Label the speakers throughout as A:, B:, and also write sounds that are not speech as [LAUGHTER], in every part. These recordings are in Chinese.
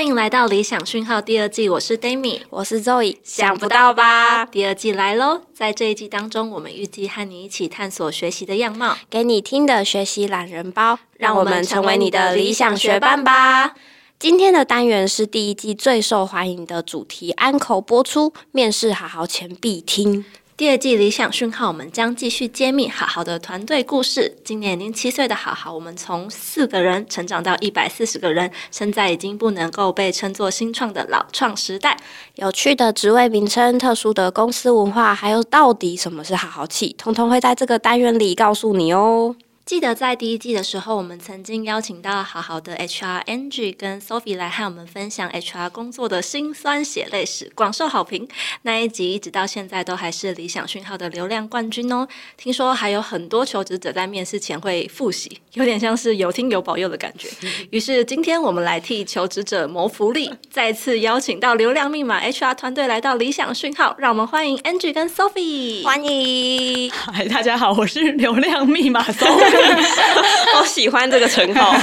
A: 欢迎来到理想讯号第二季，我是 Dami，
B: 我是 Zoe，
A: 想不到吧？第二季来喽！在这一季当中，我们预计和你一起探索学习的样貌，
B: 给你听的学习懒人包，让我们成为你的理想学伴吧！今天的单元是第一季最受欢迎的主题，安口播出，面试好好前必听。
A: 第二季理想讯号，我们将继续揭秘好好的团队故事。今年已经七岁的好好，我们从四个人成长到一百四十个人，现在已经不能够被称作新创的老创时代。
B: 有趣的职位名称、特殊的公司文化，还有到底什么是好好气，通通会在这个单元里告诉你哦。
A: 记得在第一季的时候，我们曾经邀请到好好的 HR Angie 跟 Sophie 来和我们分享 HR 工作的辛酸血泪史，广受好评。那一集一直到现在都还是理想讯号的流量冠军哦。听说还有很多求职者在面试前会复习，有点像是有听有保佑的感觉。[LAUGHS] 于是今天我们来替求职者谋福利，再次邀请到流量密码 HR 团队来到理想讯号，让我们欢迎 Angie 跟 Sophie。
B: 欢迎，
C: 嗨，大家好，我是流量密码 Sophie。[LAUGHS] [LAUGHS] [LAUGHS]
B: 好喜欢这个称号。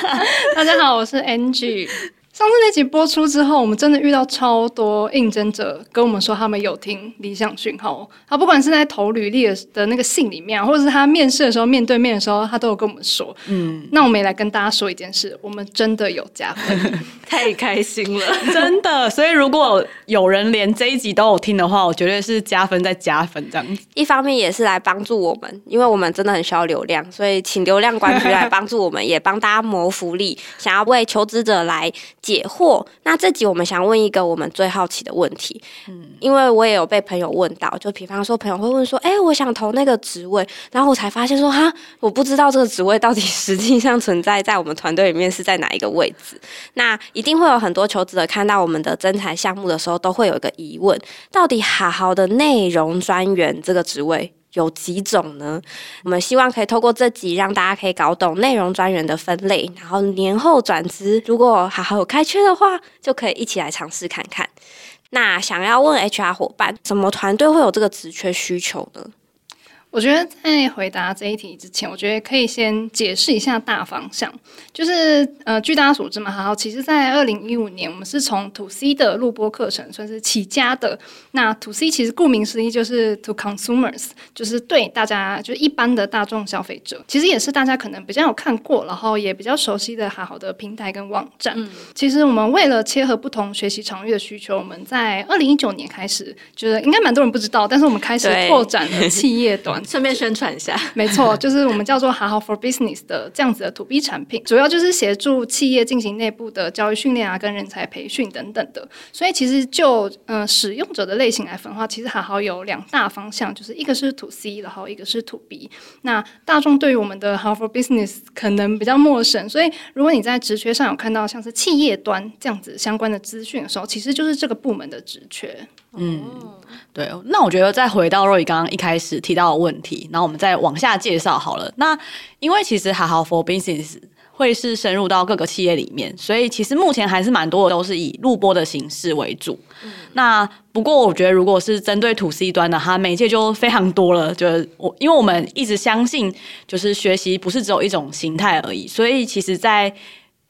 B: [LAUGHS]
D: 大家好，我是 Angie。上次那集播出之后，我们真的遇到超多应征者跟我们说，他们有听理想讯号。他不管是在投履历的那个信里面，或者是他面试的时候面对面的时候，他都有跟我们说。嗯，那我们也来跟大家说一件事，我们真的有加分，[LAUGHS]
A: 太开心了，[LAUGHS]
C: 真的。所以如果有人连这一集都有听的话，我绝对是加分再加分这样。
B: 一方面也是来帮助我们，因为我们真的很需要流量，所以请流量冠军来帮助我们，也帮大家谋福利，想要为求职者来。解惑。那这集我们想问一个我们最好奇的问题，嗯，因为我也有被朋友问到，就比方说朋友会问说，哎，我想投那个职位，然后我才发现说，哈，我不知道这个职位到底 [LAUGHS] 实际上存在在我们团队里面是在哪一个位置。那一定会有很多求职者看到我们的征才项目的时候，都会有一个疑问，到底好好的内容专员这个职位。有几种呢？我们希望可以透过这集，让大家可以搞懂内容专员的分类，然后年后转职，如果好好有开缺的话，就可以一起来尝试看看。那想要问 HR 伙伴，什么团队会有这个职缺需求呢？
D: 我觉得在回答这一题之前，我觉得可以先解释一下大方向。就是呃，据大家所知嘛，好，其实，在二零一五年，我们是从 To C 的录播课程算是起家的。那 To C 其实顾名思义就是 To Consumers，就是对大家，就是一般的大众消费者。其实也是大家可能比较有看过，然后也比较熟悉的好好的平台跟网站。其实我们为了切合不同学习场域的需求，我们在二零一九年开始，就是应该蛮多人不知道，但是我们开始拓展了企业端。
A: 顺便宣传一下，
D: 没错，就是我们叫做好好 for business 的这样子的 to B 产品，主要就是协助企业进行内部的教育训练啊，跟人才培训等等的。所以其实就嗯使用者的类型来分的话，其实好好有两大方向，就是一个是 to C，然后一个是 to B。那大众对于我们的好 for business 可能比较陌生，所以如果你在职缺上有看到像是企业端这样子相关的资讯的时候，其实就是这个部门的职缺。
C: 嗯，对。那我觉得再回到若雨刚刚一开始提到的问题，然后我们再往下介绍好了。那因为其实好好 for business 会是深入到各个企业里面，所以其实目前还是蛮多的都是以录播的形式为主。那不过我觉得如果是针对 to C 端的，哈，媒介就非常多了。就是我因为我们一直相信，就是学习不是只有一种形态而已，所以其实在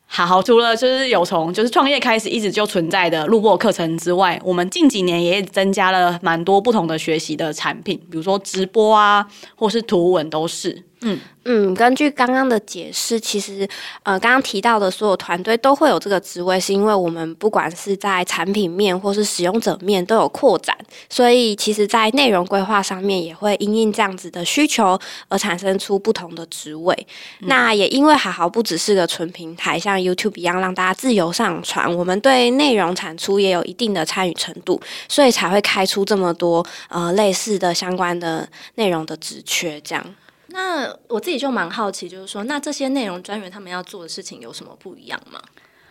C: 好，除了就是有从就是创业开始一直就存在的录播课程之外，我们近几年也增加了蛮多不同的学习的产品，比如说直播啊，或是图文都是。
B: 嗯嗯，根据刚刚的解释，其实呃，刚刚提到的所有团队都会有这个职位，是因为我们不管是在产品面或是使用者面都有扩展，所以其实在内容规划上面也会因应这样子的需求而产生出不同的职位。那也因为好好不只是个纯平台，像 YouTube 一样让大家自由上传，我们对内容产出也有一定的参与程度，所以才会开出这么多呃类似的相关的内容的职缺这样。
A: 那我自己就蛮好奇，就是说，那这些内容专员他们要做的事情有什么不一样吗？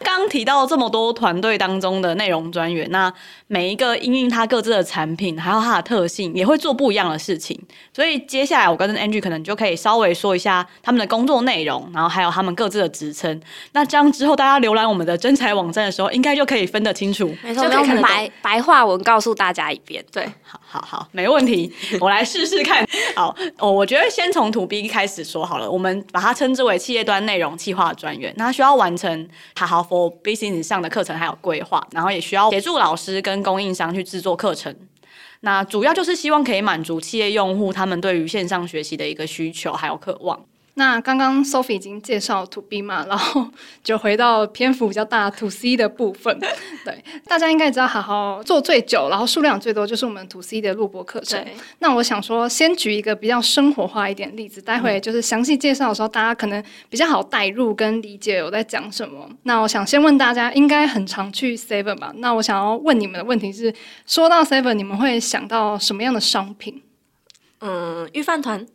C: 刚提到这么多团队当中的内容专员，那每一个因应他各自的产品，还有它的特性，也会做不一样的事情。所以接下来我跟 Angie 可能就可以稍微说一下他们的工作内容，然后还有他们各自的职称。那这样之后大家浏览我们的真才网站的时候，应该就可以分得清楚。
B: 没错，用白白话文告诉大家一遍。
A: 对，
C: 好好好，没问题，我来试试看。好，哦，我觉得先从图 B 开始说好了。我们把它称之为企业端内容企划专员，那需要完成好好。我 business 上的课程还有规划，然后也需要协助老师跟供应商去制作课程。那主要就是希望可以满足企业用户他们对于线上学习的一个需求还有渴望。
D: 那刚刚 Sophie 已经介绍 To B 嘛，然后就回到篇幅比较大 To C 的部分。[LAUGHS] 对，大家应该知道，好好做最久，然后数量最多就是我们 To C 的录播课程。那我想说，先举一个比较生活化一点例子，待会就是详细介绍的时候，大家可能比较好带入跟理解我在讲什么。那我想先问大家，应该很常去 Seven 吧？那我想要问你们的问题是，说到 Seven，你们会想到什么样的商品？
A: 嗯，预饭团。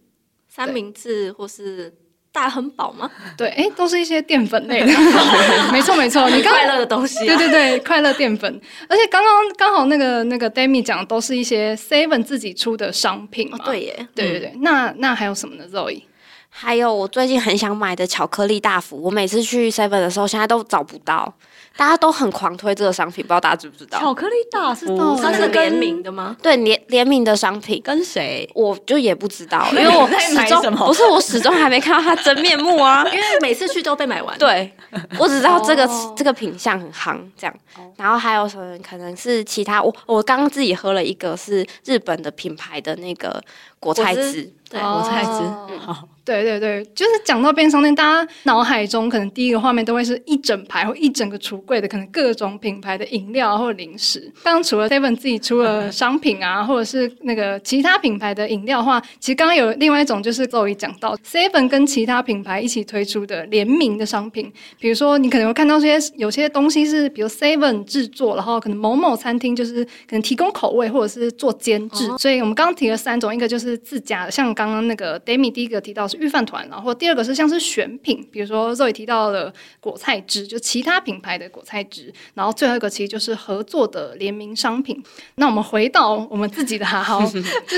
A: 三明治或是大亨堡吗？[LAUGHS]
D: 对，哎，都是一些淀粉类的，[LAUGHS] 没错没错。你
A: 快乐的东西，
D: 对对对，快乐淀粉。而且刚刚刚好那个那个 Demi 讲的都是一些 Seven 自己出的商品嘛。
A: 对耶，
D: 对对对。那那还有什么呢？Zoe？
B: 还有我最近很想买的巧克力大福，我每次去 Seven 的时候，现在都找不到。大家都很狂推这个商品，不知道大家知不知道？
C: 巧克力大福，
A: 它是联名的吗？
B: 对，联联名的商品
C: 跟谁？
B: 我就也不知道，[LAUGHS] 因为我始终不是我始终还没看到它真面目啊。[LAUGHS]
A: 因为每次去都被买完。[LAUGHS]
B: 对，我只知道这个这个品相很夯，这样。然后还有什么？可能是其他。我我刚刚自己喝了一个是日本的品牌的那个果菜汁。
A: 对，
C: 我才知。好，
D: 对对对，就是讲到便利商店，大家脑海中可能第一个画面都会是一整排或一整个橱柜的，可能各种品牌的饮料或零食。刚刚除了 Seven 自己出了商品啊，或者是那个其他品牌的饮料的话，其实刚刚有另外一种，就是 Zoe 讲到 Seven 跟其他品牌一起推出的联名的商品。比如说，你可能会看到这些有些东西是，比如 Seven 制作，然后可能某某餐厅就是可能提供口味或者是做监制。所以我们刚刚提了三种，一个就是自家的，像。刚刚那个 Demi 第一个提到是预饭团，然后第二个是像是选品，比如说 Zoe 提到了果菜汁，就其他品牌的果菜汁，然后最后一个其实就是合作的联名商品。那我们回到我们自己的哈 [LAUGHS] 好，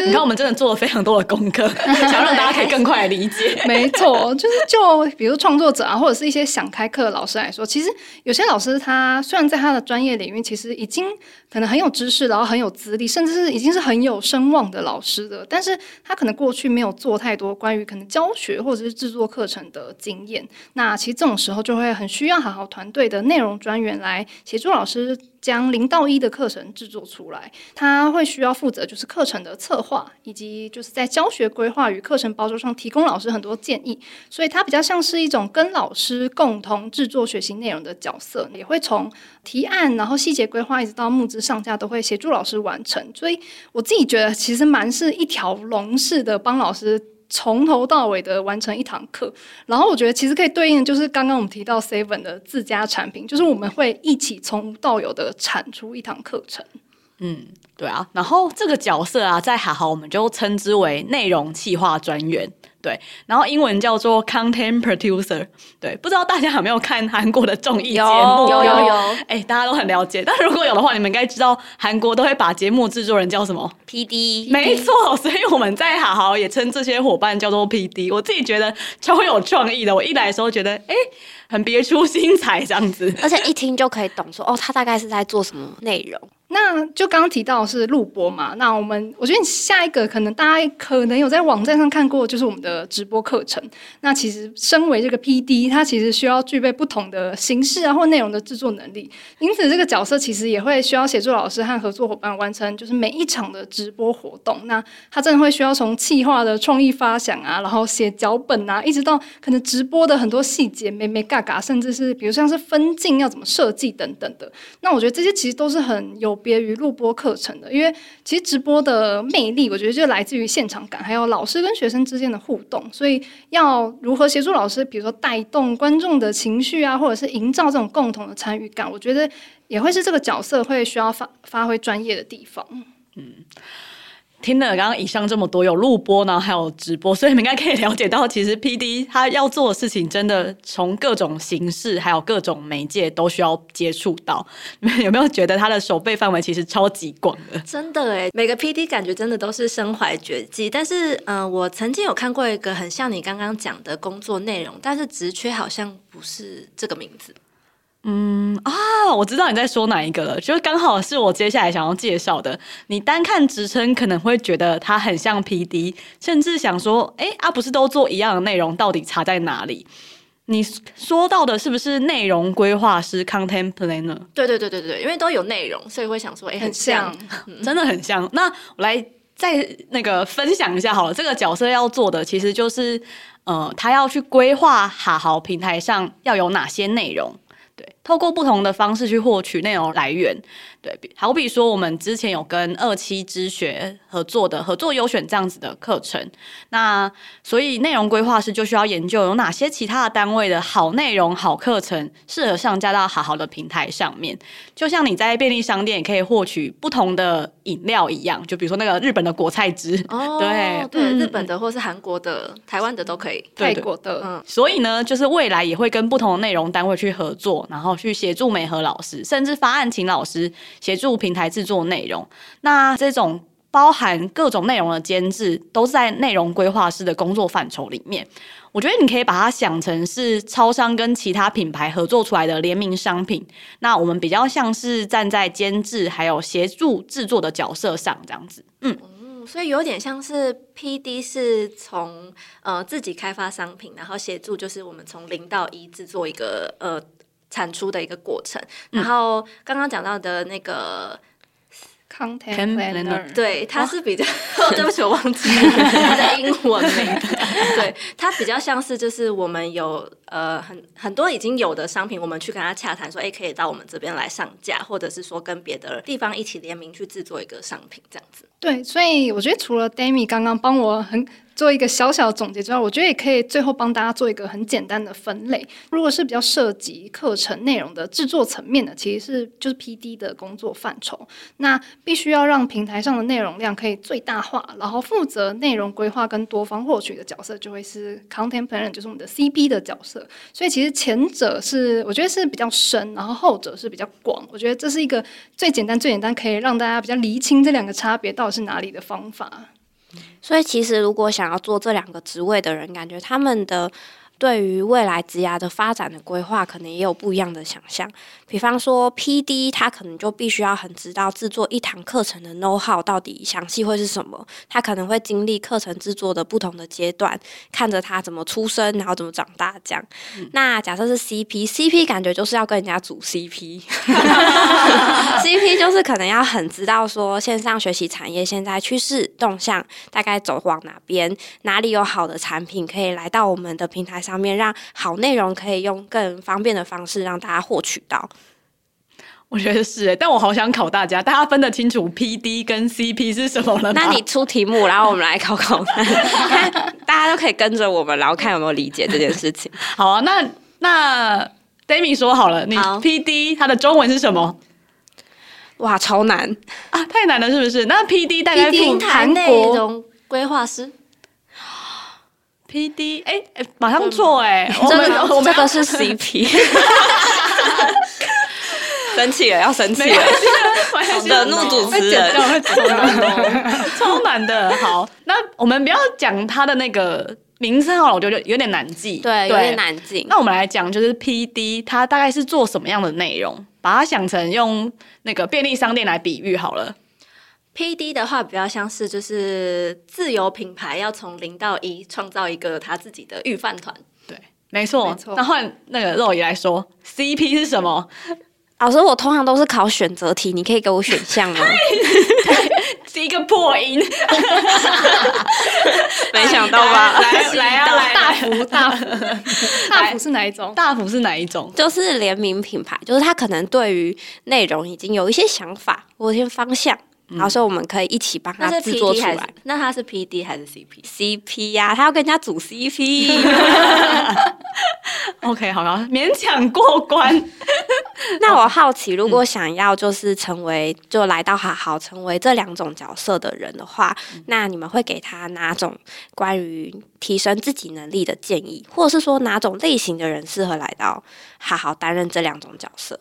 C: 你看我们真的做了非常多的功课，想让大家可以更快理解。[LAUGHS]
D: 没错，就是就比如创作者啊，或者是一些想开课的老师来说，其实有些老师他虽然在他的专业领域其实已经可能很有知识，然后很有资历，甚至是已经是很有声望的老师的，但是他可能过去。没有做太多关于可能教教学或者是制作课程的经验，那其实这种时候就会很需要好好团队的内容专员来协助老师。将零到一的课程制作出来，他会需要负责就是课程的策划，以及就是在教学规划与课程包装上提供老师很多建议，所以他比较像是一种跟老师共同制作学习内容的角色，也会从提案，然后细节规划一直到募资上架都会协助老师完成，所以我自己觉得其实蛮是一条龙式的帮老师。从头到尾的完成一堂课，然后我觉得其实可以对应的就是刚刚我们提到 Seven 的自家产品，就是我们会一起从无到有的产出一堂课程。
C: 嗯，对啊，然后这个角色啊，在好好我们就称之为内容企划专员。对，然后英文叫做 content producer。对，不知道大家有没有看韩国的综艺节目？
A: 有有有。
C: 哎，大家都很了解。但如果有的话，你们应该知道韩国都会把节目制作人叫什么
A: ？P D。
C: 没错，所以我们在好好也称这些伙伴叫做 P D。我自己觉得超有创意的。我一来的时候觉得，哎，很别出心裁这样子，[LAUGHS]
B: 而且一听就可以懂，说哦，他大概是在做什么内容。
D: 那就刚刚提到是录播嘛，那我们我觉得下一个可能大家可能有在网站上看过，就是我们的直播课程。那其实身为这个 P D，他其实需要具备不同的形式啊或内容的制作能力，因此这个角色其实也会需要协助老师和合作伙伴完成就是每一场的直播活动。那他真的会需要从企划的创意发想啊，然后写脚本啊，一直到可能直播的很多细节，美美嘎甚至是比如像是分镜要怎么设计等等的。那我觉得这些其实都是很有。别于录播课程的，因为其实直播的魅力，我觉得就来自于现场感，还有老师跟学生之间的互动。所以要如何协助老师，比如说带动观众的情绪啊，或者是营造这种共同的参与感，我觉得也会是这个角色会需要发发挥专业的地方。嗯。
C: 听了刚刚以上这么多，有录播呢，还有直播，所以你们应该可以了解到，其实 P D 他要做的事情，真的从各种形式，还有各种媒介都需要接触到。你们有没有觉得他的手背范围其实超级广的？
A: 真的哎，每个 P D 感觉真的都是身怀绝技。但是，嗯，我曾经有看过一个很像你刚刚讲的工作内容，但是职缺好像不是这个名字。
C: 嗯啊，我知道你在说哪一个了，就是刚好是我接下来想要介绍的。你单看职称可能会觉得它很像 P D，甚至想说，哎啊，不是都做一样的内容，到底差在哪里？你说到的是不是内容规划师 （content planner）？
A: 对对对对对，因为都有内容，所以会想说，哎，
D: 很
A: 像
D: 像，
C: 真的很像。那我来再那个分享一下好了，这个角色要做的其实就是，呃，他要去规划哈豪平台上要有哪些内容。透过不同的方式去获取内容来源。对，比好比说我们之前有跟二期之学合作的合作优选这样子的课程，那所以内容规划师就需要研究有哪些其他的单位的好内容、好课程适合上架到好好的平台上面。就像你在便利商店也可以获取不同的饮料一样，就比如说那个日本的果菜汁，
A: 哦，
C: 对
A: 对，
C: 嗯
A: 日本的或是韩国的、台湾的都可以。
D: 泰国的，
A: 嗯
C: 所以呢，就是未来也会跟不同的内容单位去合作，然后去协助美和老师，甚至发案请老师协助平台制作内容。那这种包含各种内容的监制，都在内容规划师的工作范畴里面。我觉得你可以把它想成是超商跟其他品牌合作出来的联名商品。那我们比较像是站在监制还有协助制作的角色上，这样子。嗯，
A: 嗯，所以有点像是 P D 是从呃自己开发商品，然后协助就是我们从零到一制作一个呃产出的一一个过程。然后刚刚讲到的那个
D: ，content
C: planner，planner
A: 对，它是比较，[LAUGHS] 对不起，我忘记了 [LAUGHS] 它的英文名。[LAUGHS] 对，它比较像是就是我们有呃很很多已经有的商品，我们去跟他洽谈说，哎，可以到我们这边来上架，或者是说跟别的地方一起联名去制作一个商品这样子。
D: 对，所以我觉得除了 Dami 刚刚帮我很做一个小小的总结之外，我觉得也可以最后帮大家做一个很简单的分类。如果是比较涉及课程内容的制作层面的，其实是就是 PD 的工作范畴。那必须要让平台上的内容量可以最大化，然后负责内容规划跟多方获取的角色就会是 Content Planner，就是我们的 CP 的角色。所以其实前者是我觉得是比较深，然后后者是比较广。我觉得这是一个最简单、最简单可以让大家比较厘清这两个差别到底是哪里的方法。
B: 所以其实如果想要做这两个职位的人，感觉他们的对于未来职涯的发展的规划，可能也有不一样的想象。比方说 P.D，他可能就必须要很知道制作一堂课程的 know how 到底详细会是什么，他可能会经历课程制作的不同的阶段，看着他怎么出生，然后怎么长大这样。那假设是 C.P.，C.P 感觉就是要跟人家组 C.P.，C.P [LAUGHS] 就是可能要很知道说线上学习产业现在趋势动向大概走往哪边，哪里有好的产品可以来到我们的平台上面，让好内容可以用更方便的方式让大家获取到。
C: 我觉得是欸，但我好想考大家，大家分得清楚 P.D 跟 C.P 是什么了吗？
B: 那你出题目，然后我们来考考看，[LAUGHS] 看大家都可以跟着我们，然后看有没有理解这件事情。[LAUGHS]
C: 好啊，那那 Dami 说好了，你 P.D 它的中文是什么
B: 哇，超难！
C: 啊？太难了，是不是？那 P.D 大概
D: PD
A: 平台内容规划师，
C: P.D 哎、哎马上做哎、我 [LAUGHS] 们
B: 这个
C: 我们
B: 这个是 CP，生气了，要生气了，惹怒主持人。
C: 超难的。好，那我们不要讲他的那个名称好了，我觉得有点难记。
B: 对，有点。难记。
C: 那我们来讲，就是 P.D 它大概是做什么样的内容？把它想成用那个便利商店来比喻好了。
A: P D 的话比较像是就是自由品牌要从零到一创造一个他自己的预饭团。
C: 对，没错。
D: 没错
C: 那换那个肉爷来说，C.P 是什么？
B: 老师，我通常都是考选择题，你可以给我选项吗？[LAUGHS]
C: 是一个破音。[LAUGHS]
B: 没想到吧？
C: 来来啊，来
D: 大
C: 来
D: 幅大福大幅是哪一种？[LAUGHS]
C: 大福是哪一种？
B: 就是联名品牌，就是他可能对于内容已经有一些想法有一些方向，然后所以我们可以一起帮他制作出来。
A: 那他是 P D 还是 C
B: P？CP 呀、他要跟人家组
C: CP，OK，[LAUGHS] 好了，勉强过关。[LAUGHS]
B: 那我好奇，如果想要就是成为就来到好好成为这两种角色的人的话，那你们会给他哪种关于提升自己能力的建议，或者是说哪种类型的人适合来到好好担任这两种角色？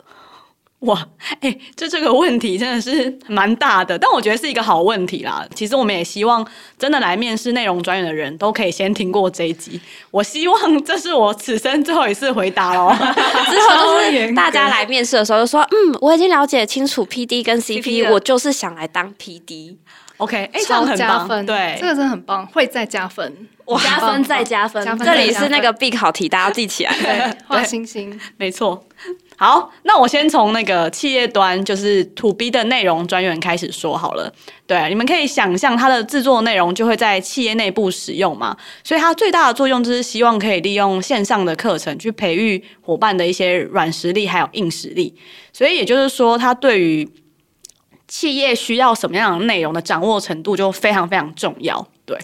C: 哇，哎、就这个问题真的是蛮大的，但我觉得是一个好问题啦。其实我们也希望真的来面试内容专员的人都可以先听过这一集。我希望这是我此生最后一次回答喽。[LAUGHS]
B: 之后就是大家来面试的时候就说，嗯，我已经了解清楚 PD 跟 CP，,
A: CP 了
B: 我就是想来当 PD。
C: OK，哎、这样
D: 超
C: 很棒，
D: 加分，
C: 对，
D: 这个真的很棒，会再加分，
A: 加分再加分，
D: 加分
B: 这里是那个 big 考题，大家记起来。
D: 对，[LAUGHS] 画星星。
C: 没错。好，那我先从那个企业端，就是 To B 的内容专员开始说好了。对，你们可以想象它的制作内容就会在企业内部使用嘛，所以它最大的作用就是希望可以利用线上的课程去培育伙伴的一些软实力还有硬实力。所以也就是说，它对于企业需要什么样的内容的掌握程度就非常非常重要。对，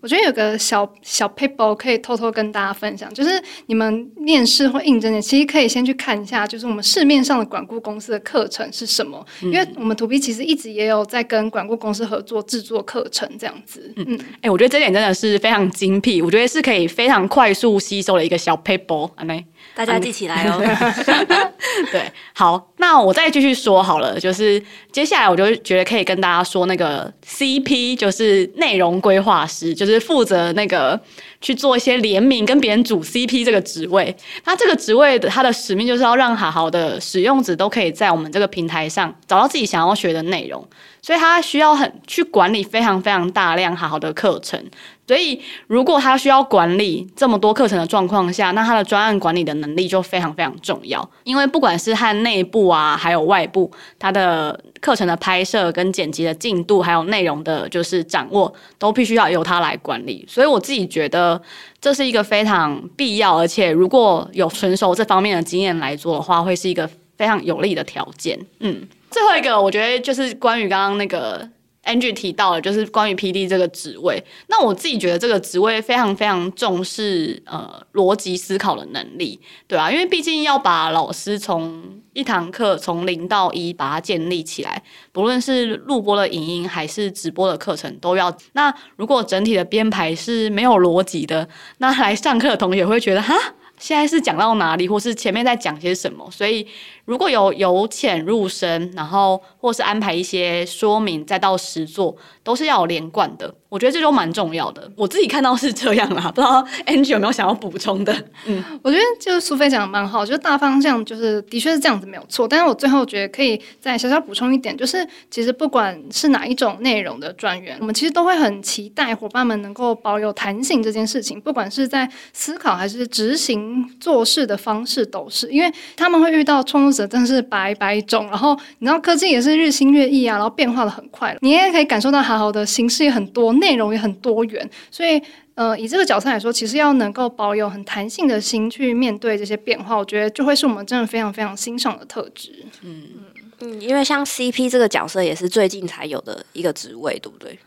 D: 我觉得有个小小 paper 可以偷偷跟大家分享，就是你们面试或应征的，其实可以先去看一下，就是我们市面上的管顾公司的课程是什么，因为我们 to B 其实一直也有在跟管顾公司合作制作课程这样子。嗯，
C: 哎、我觉得这点真的是非常精辟，我觉得是可以非常快速吸收的一个小 paper，安内。
A: 大家记起来哦。[LAUGHS]
C: 对，好，那我再继续说好了，就是接下来我就觉得可以跟大家说那个 CP，就是内容规划师，就是负责那个去做一些联名跟别人组 CP 这个职位。那这个职位的它的使命就是要让好好的使用者都可以在我们这个平台上找到自己想要学的内容，所以他需要很去管理非常非常大量好好的课程。所以，如果他需要管理这么多课程的状况下，那他的专案管理的能力就非常非常重要。因为不管是和内部啊，还有外部，他的课程的拍摄跟剪辑的进度，还有内容的就是掌握，都必须要由他来管理。所以我自己觉得这是一个非常必要，而且如果有纯熟这方面的经验来做的话，会是一个非常有利的条件。嗯，最后一个我觉得就是关于刚刚那个。Angie 提到了，就是关于 PD 这个职位。那我自己觉得这个职位非常非常重视呃逻辑思考的能力，对啊，因为毕竟要把老师从一堂课从零到一把它建立起来，不论是录播的影音还是直播的课程都要。那如果整体的编排是没有逻辑的，那来上课的同学会觉得哈。现在是讲到哪里，或是前面在讲些什么？所以如果有由浅入深，然后或是安排一些说明，再到实作，都是要有连贯的。我觉得这就蛮重要的。我自己看到是这样啦，[LAUGHS] 不知道 Angie 有没有想要补充的？嗯，
D: 我觉得就是苏菲讲的蛮好，就是大方向就是的确是这样子没有错，但是我最后觉得可以再小小补充一点，就是其实不管是哪一种内容的专员，我们其实都会很期待伙伴们能够保有弹性这件事情，不管是在思考还是执行做事的方式都是，因为他们会遇到创作者真的是百百种，然后你知道科技也是日新月异啊，然后变化的很快，你也可以感受到好好的形式也很多，内容也很多元，所以。呃，以这个角色来说，其实要能够保有很弹性的心去面对这些变化，我觉得就会是我们真的非常非常欣赏的特质。
B: 嗯，因为像 CP 这个角色也是最近才有的一个职位，对不对？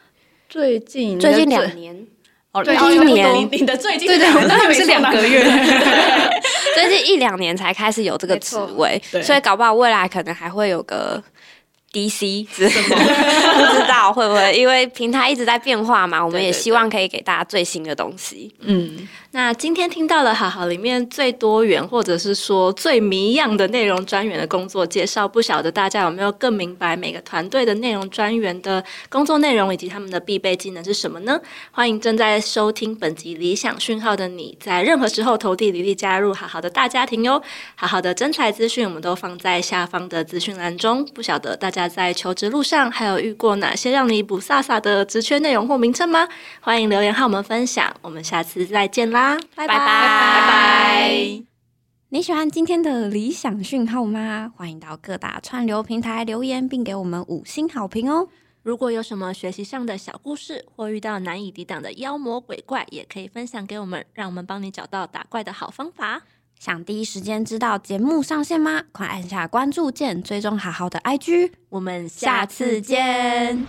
C: 最近
B: 最近两年，
C: 哦，
B: 一年
C: 你的最近
D: 对对，我刚以为是两个 [LAUGHS] 月。
B: 最近一两年才开始有这个职位，所以搞不好未来可能还会有个 DC 之类的，不知道会不会，因为平台一直在变化嘛，我们也希望可以给大家最新的东西。
C: 嗯，
A: 那今天听到了好好里面最多元，或者是说最迷样的内容专员的工作介绍，不晓得大家有没有更明白每个团队的内容专员的工作内容以及他们的必备技能是什么呢？欢迎正在收听本集理想讯号的你，在任何时候投递履历加入好好的大家庭哟。好好的真才资讯，我们都放在下方的资讯栏中。不晓得大家在求职路上还有遇过哪些让你不飒飒的职缺内容或名称吗？欢迎留言和我们分享。我们下次再见啦，拜
B: 拜拜
A: 拜拜。
B: 你喜欢今天的理想讯号吗？欢迎到各大串流平台留言，并给我们五星好评哦。
A: 如果有什么学习上的小故事，或遇到难以抵挡的妖魔鬼怪，也可以分享给我们，让我们帮你找到打怪的好方法。
B: 想第一时间知道节目上线吗？快按下关注键，追踪好好的 IG。
A: 我们
B: 下次见。